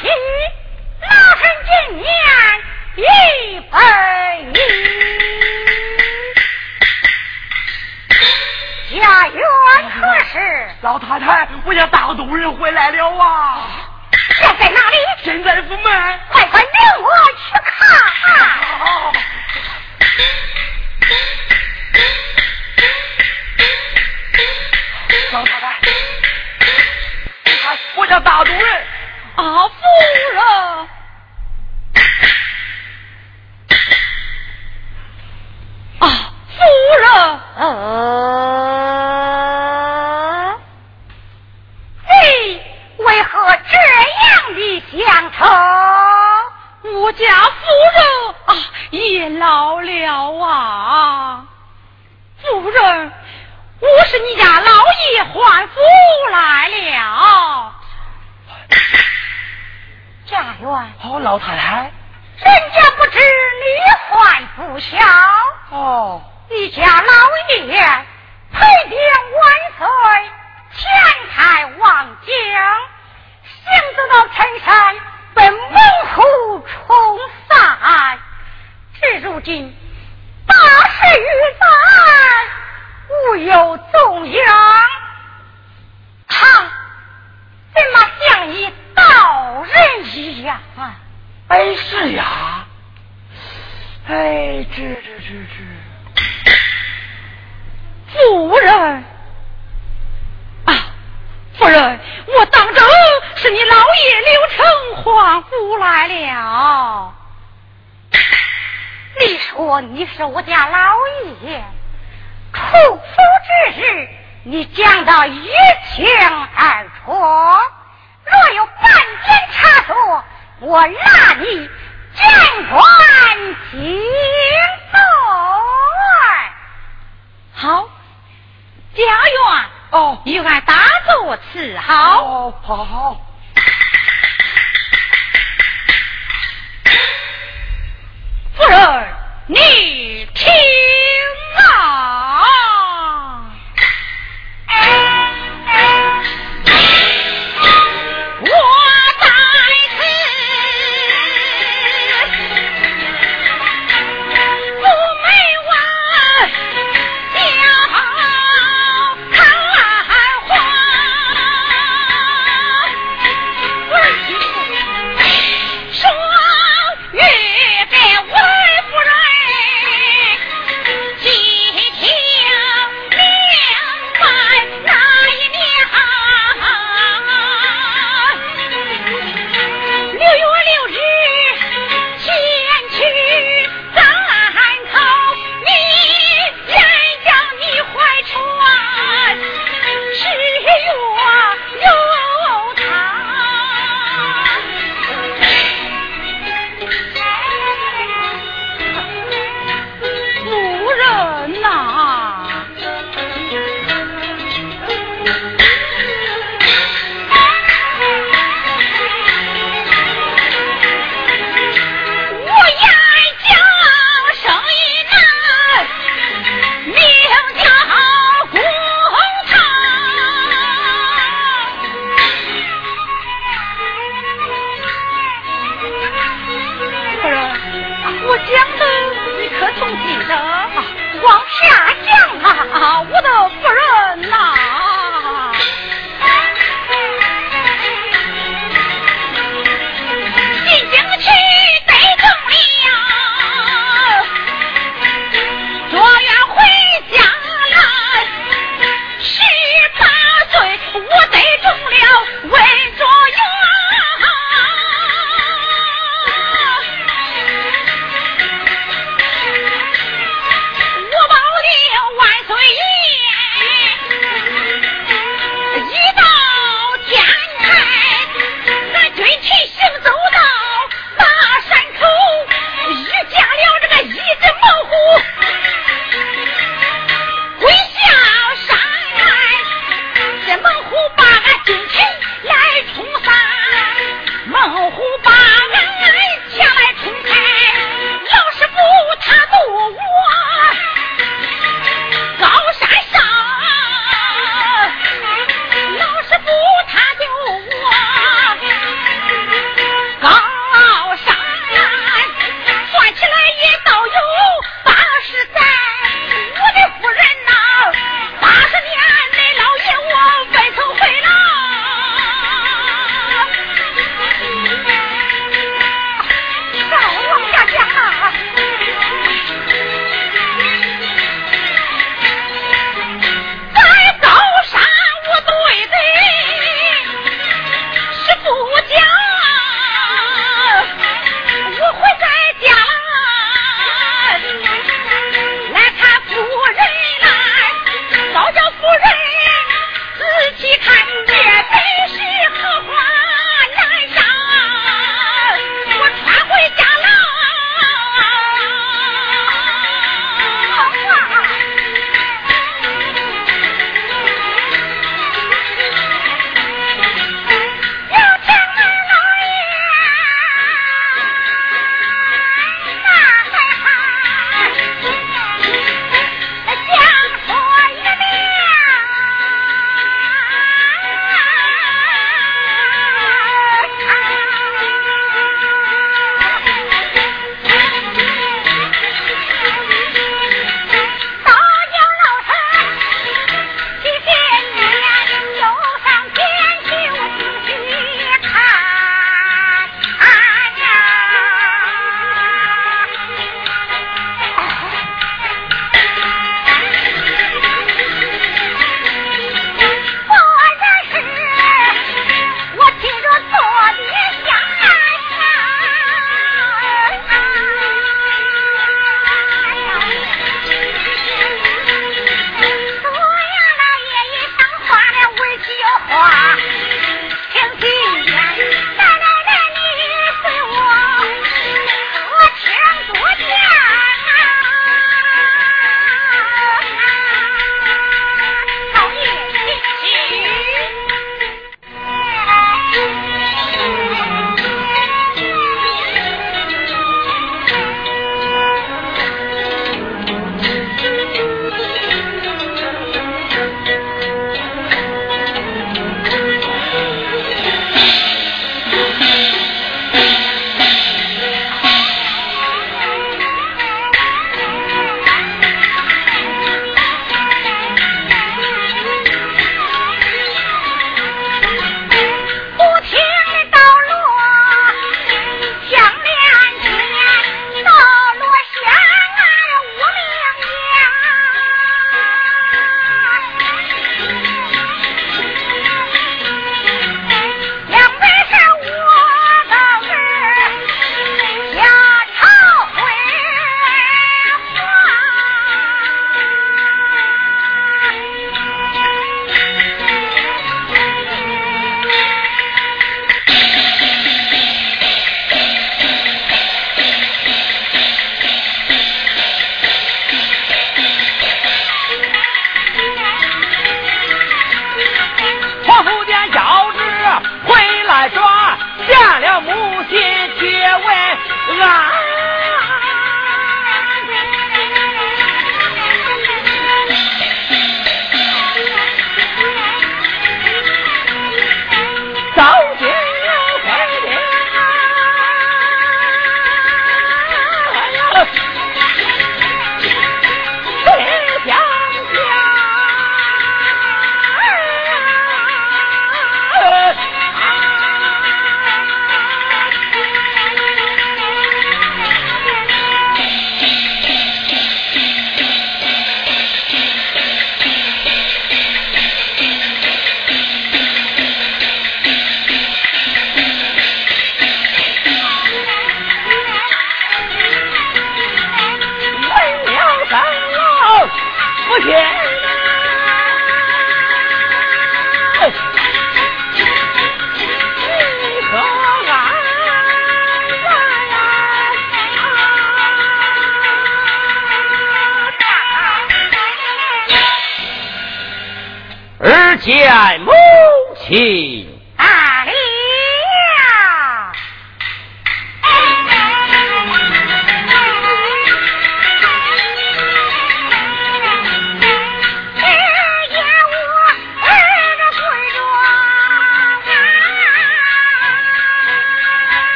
老身今年一百一。家园何事？老太太，我家大都人回来了啊！现在哪里？现在府门。快快领我去看。老太太，你看我家大都人。啊，夫人。啊，夫人。呃，你为何这样的相称？我家夫人啊，也老了啊。夫人，我是你家老爷还福来了。家园。好，老太太。人家不知你还不小。哦。你家老爷配天万岁，钱财望江，行走到陈山被猛虎冲散，至如今八十余载无有踪影，他怎么像一道人一样？哎，是呀，哎，这这这这。夫人啊，夫人，我当真是你老爷刘成还福来了。你说你是我家老爷，出府之日你讲到一清二楚，若有半点差错，我拉你监管惊罪。好。家园哦，与俺打坐伺候。哦，好好。夫人，你听啊。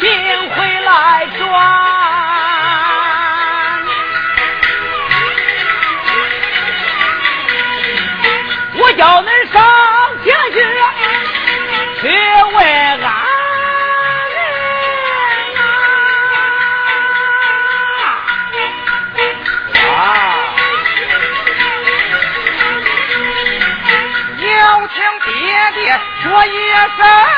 心回来转。我叫恁上前去去问俺们啊，啊，要听爹爹说一声。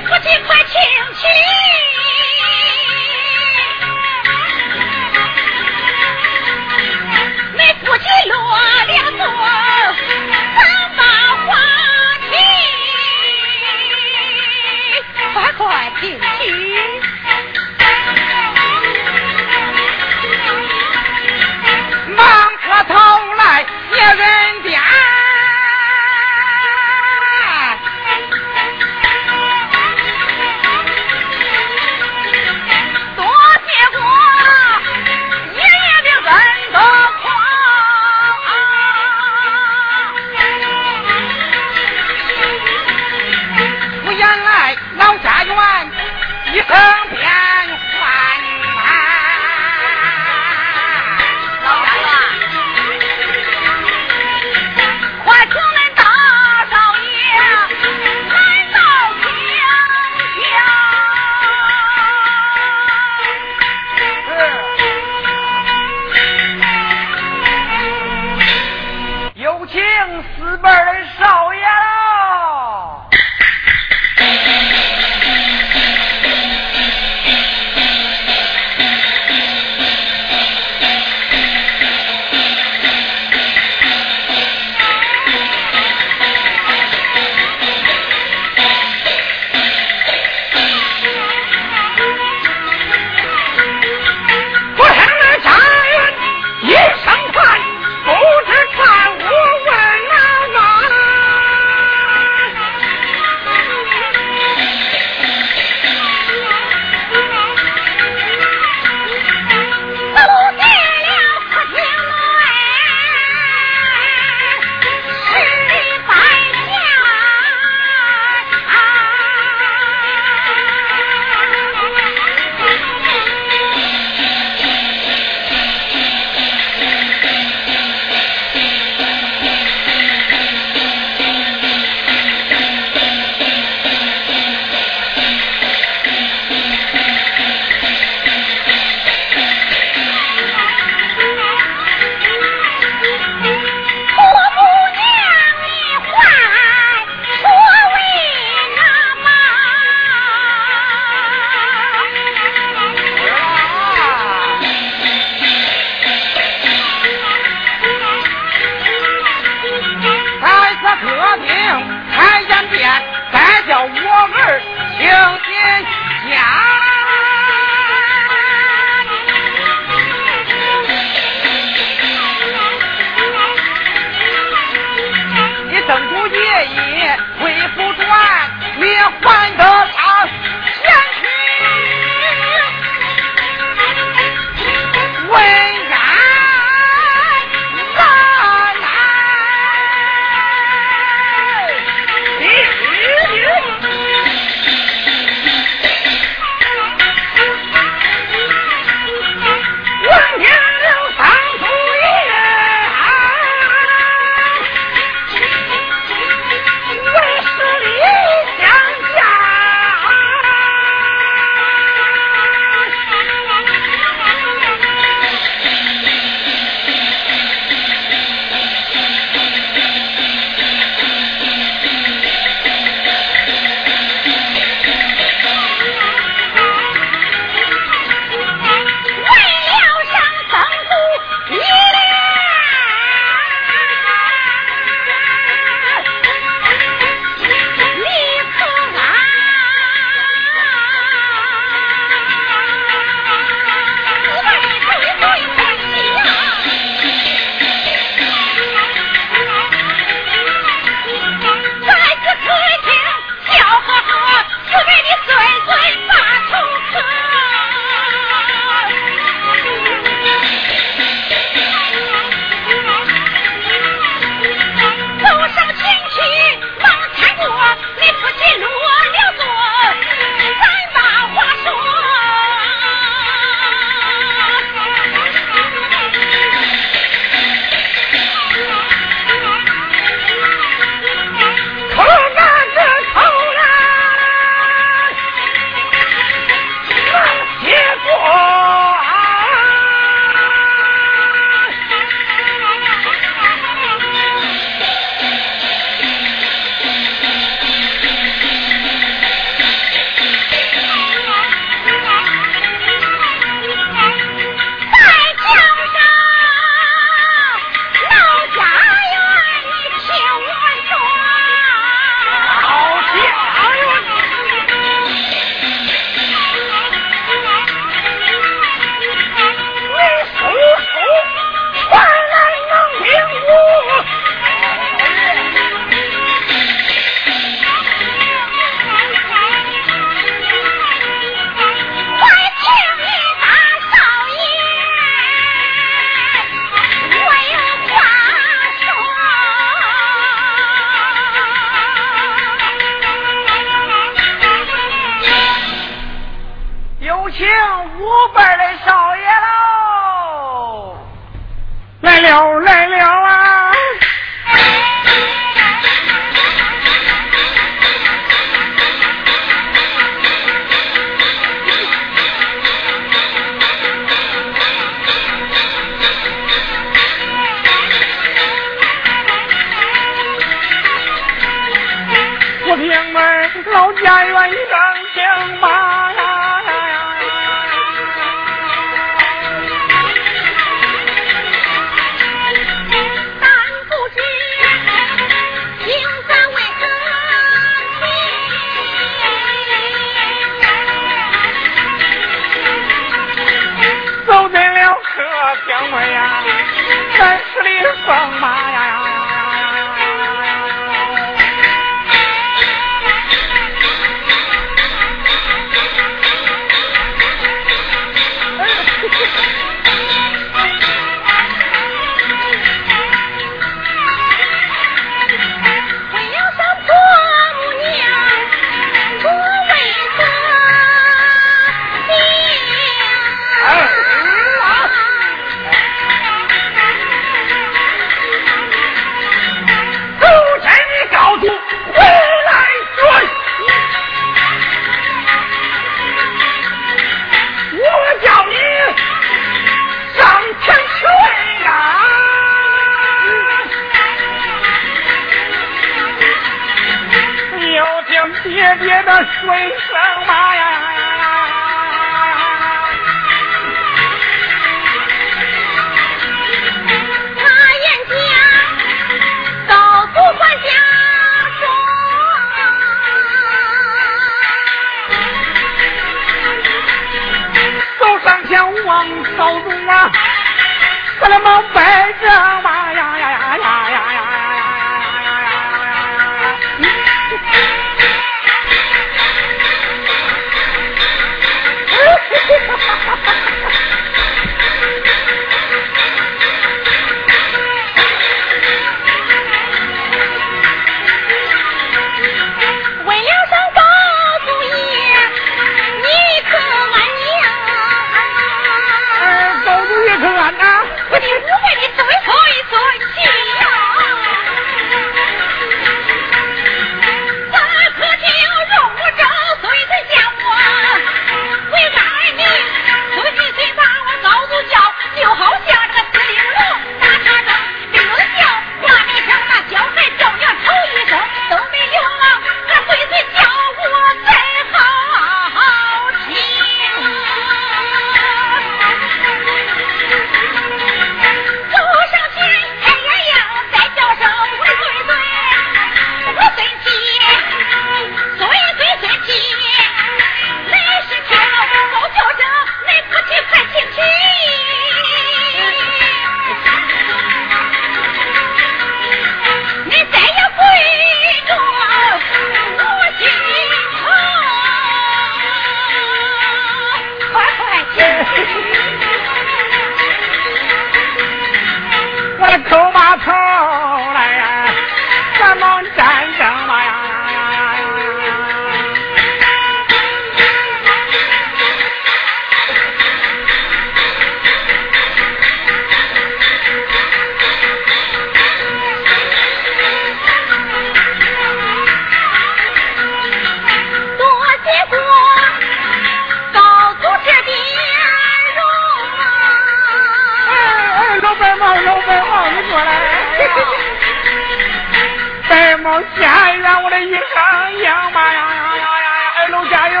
家园我的一生呀妈呀呀呀呀呀二龙家园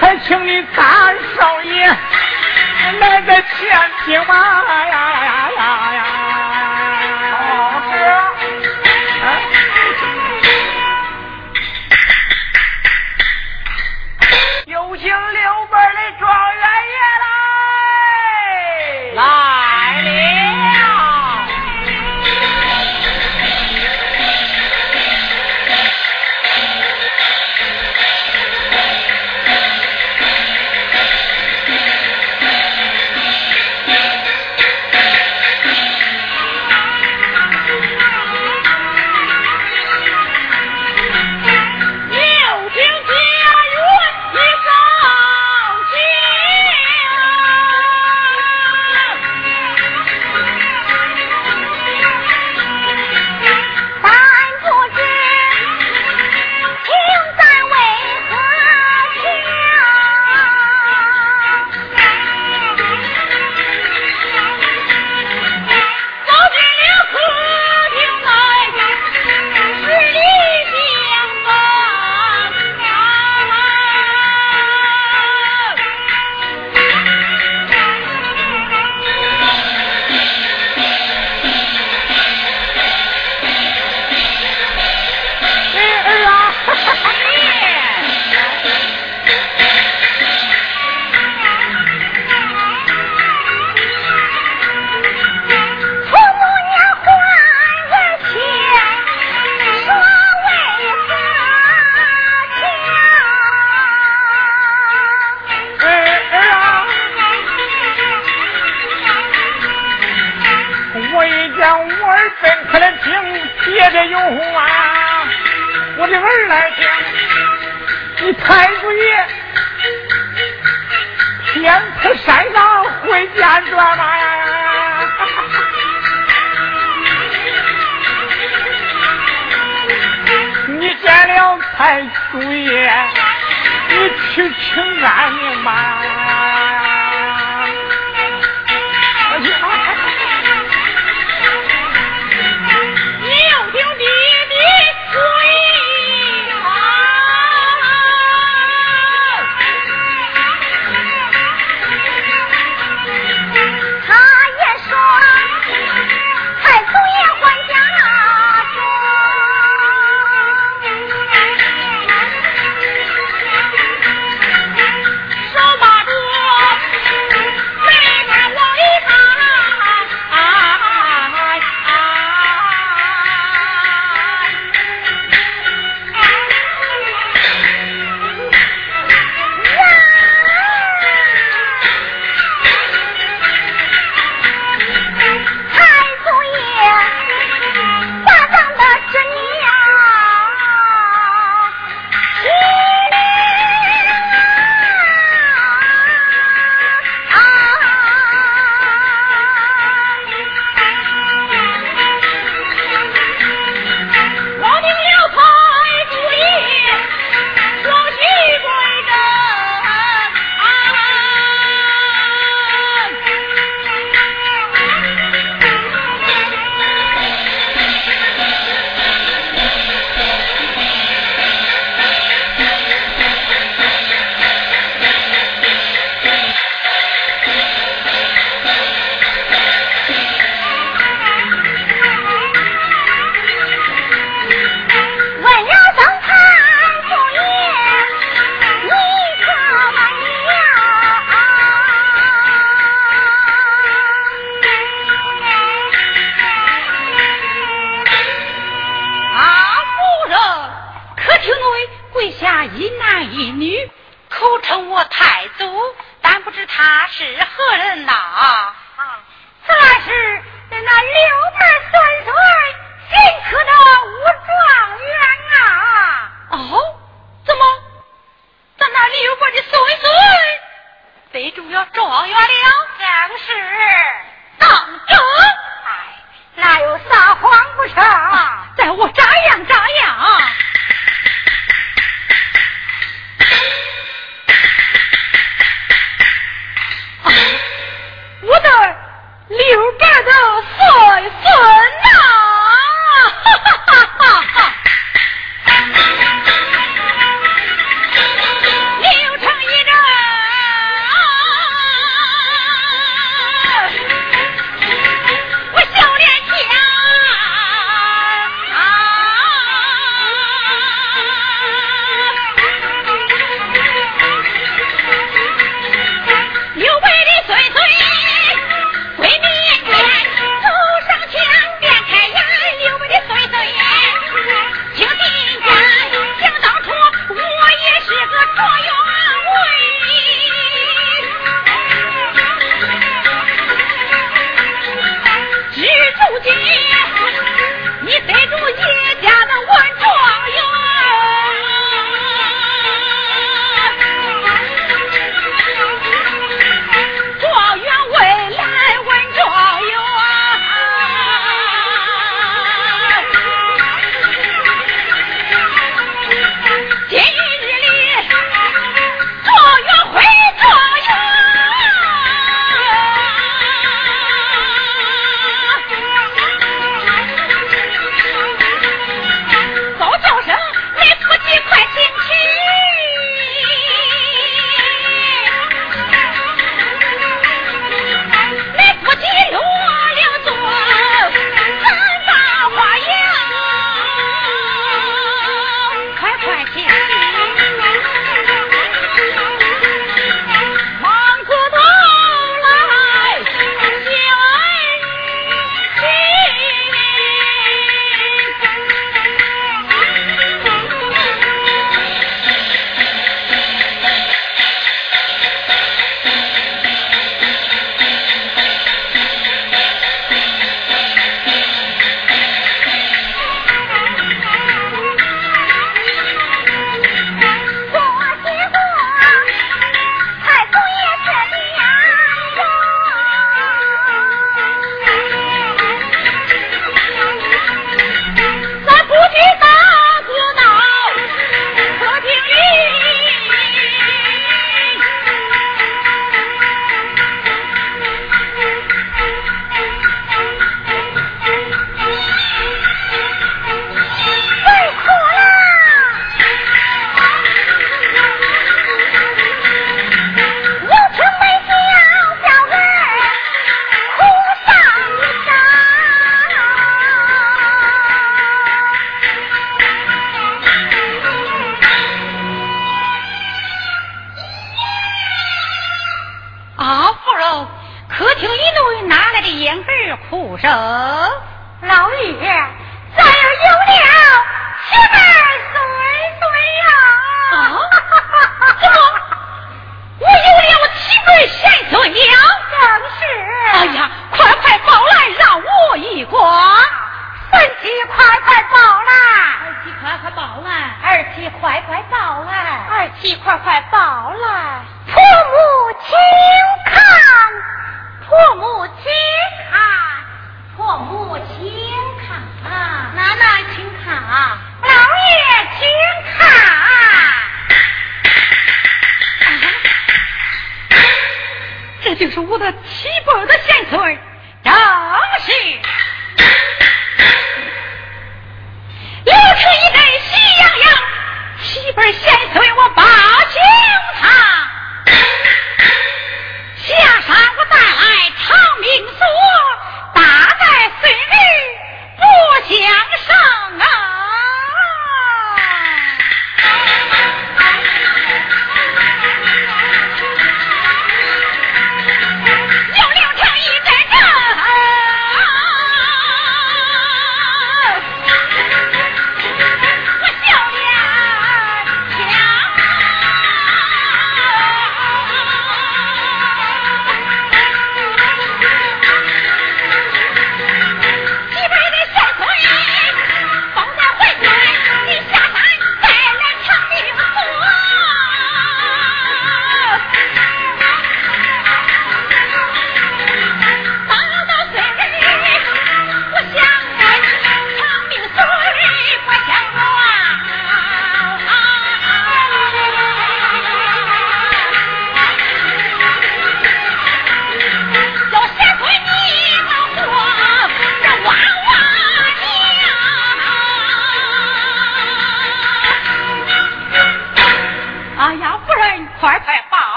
还请你大少爷来个千金吧。呀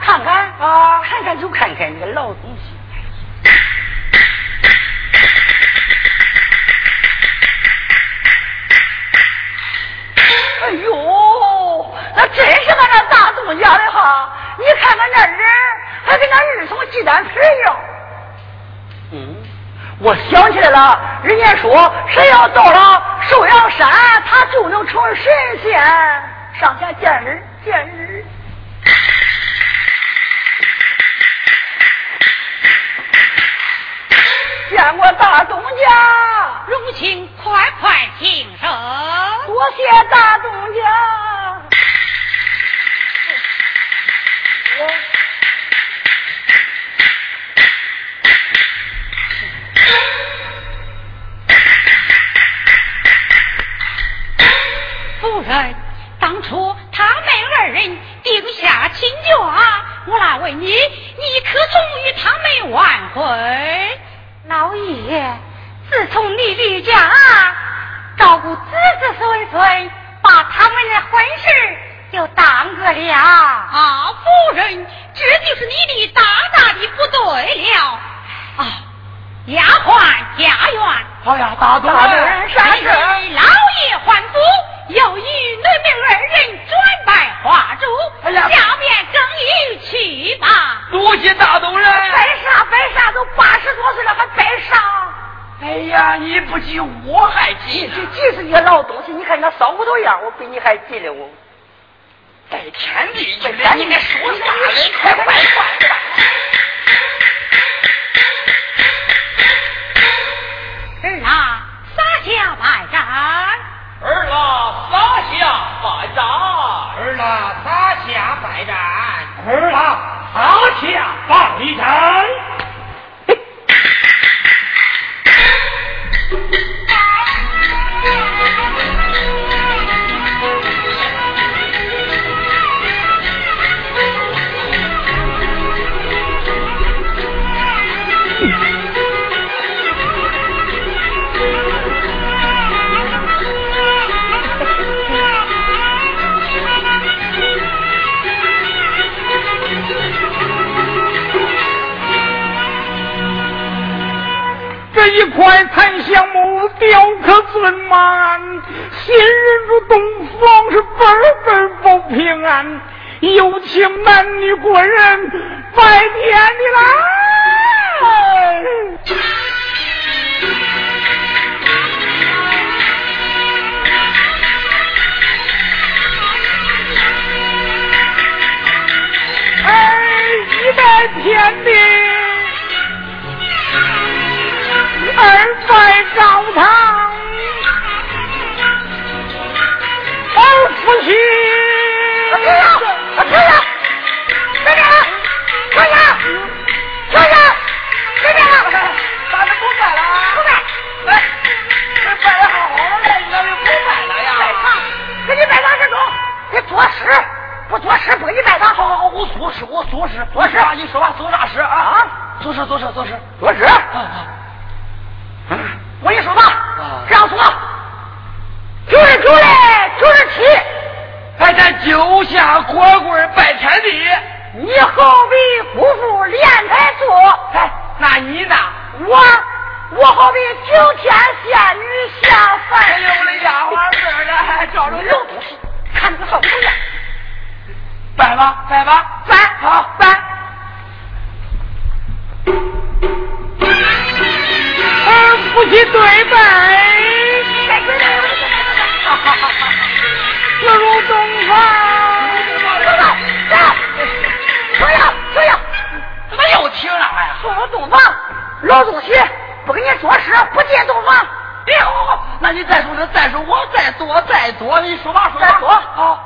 看看。啊。看看就看看你个老东西哎呦那真是俺那大东家的哈。你看看那人还跟那二手鸡蛋皮一样。嗯。我想起来了人家说谁要到了寿阳山他就能成神仙。上前见人见人。见过大东家，荣幸快快请上。多谢大东家。夫人，当初他们二人定下亲眷，我来问你，你可曾与他们完婚？老爷，自从你离家，照顾子子孙孙，把他们的婚事就耽搁了。啊，夫人，这就是你的大大的不对了。啊，丫鬟家园。哎呀，大东人，善是老爷还祖，又与你们二人转拜花烛，下面更衣去吧。多谢大东人。拜啥拜啥，都八十多岁了还拜啥？哎呀，你不急，我还急。急急死你个老东西！你看那骚骨头样，我比你还急了我。拜天地去了，你那说啥嘞？快快快！儿啦，撒下败战！儿啦，撒下百战！儿啦，撒下百战！这一块檀香木雕刻尊满，新人入洞房是辈辈保平安，有请男女国人拜天的来。哎，一拜天地。二拜高堂，二夫妻。哎呀，哎呀，这边，这边，这边，这边，咋就不拜了？不拜。哎，这拜的好好的，来你那里不拜了呀？拜堂？给你拜啥这种？你作诗不作诗不给你拜堂？好好好，我作诗，我作诗，作诗啊！你说吧，作啥诗啊？啊，作诗，作诗，作诗，作诗。啊我跟你说吧啊，这样说，九十九来九十七，哎，咱就下锅棍拜天地。你好比姑父连台坐，哎，那你呢？我我好比九天仙女下凡。哎呦，我的丫鬟辈儿的，还照着老东西，看这个好不样？拜吧，拜吧，拜好拜。夫妻对拜，该归来了，哈哈哈哈！各入洞房。走，走呀，走呀！怎么又停了呀？送入洞房，老东西不跟你说事，不进洞房。哎，好好，那你再说说，再说我再多再多，你说吧，说吧。再说好，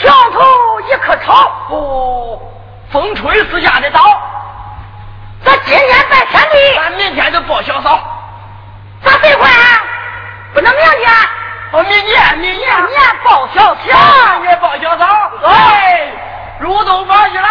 墙头一棵草，哦，风吹四下的倒，咱今天拜天地，咱明天就报小嫂。咋废话啊？不能明年哦明年明年。明年报小小明年抱小嫂哎入洞房去喽。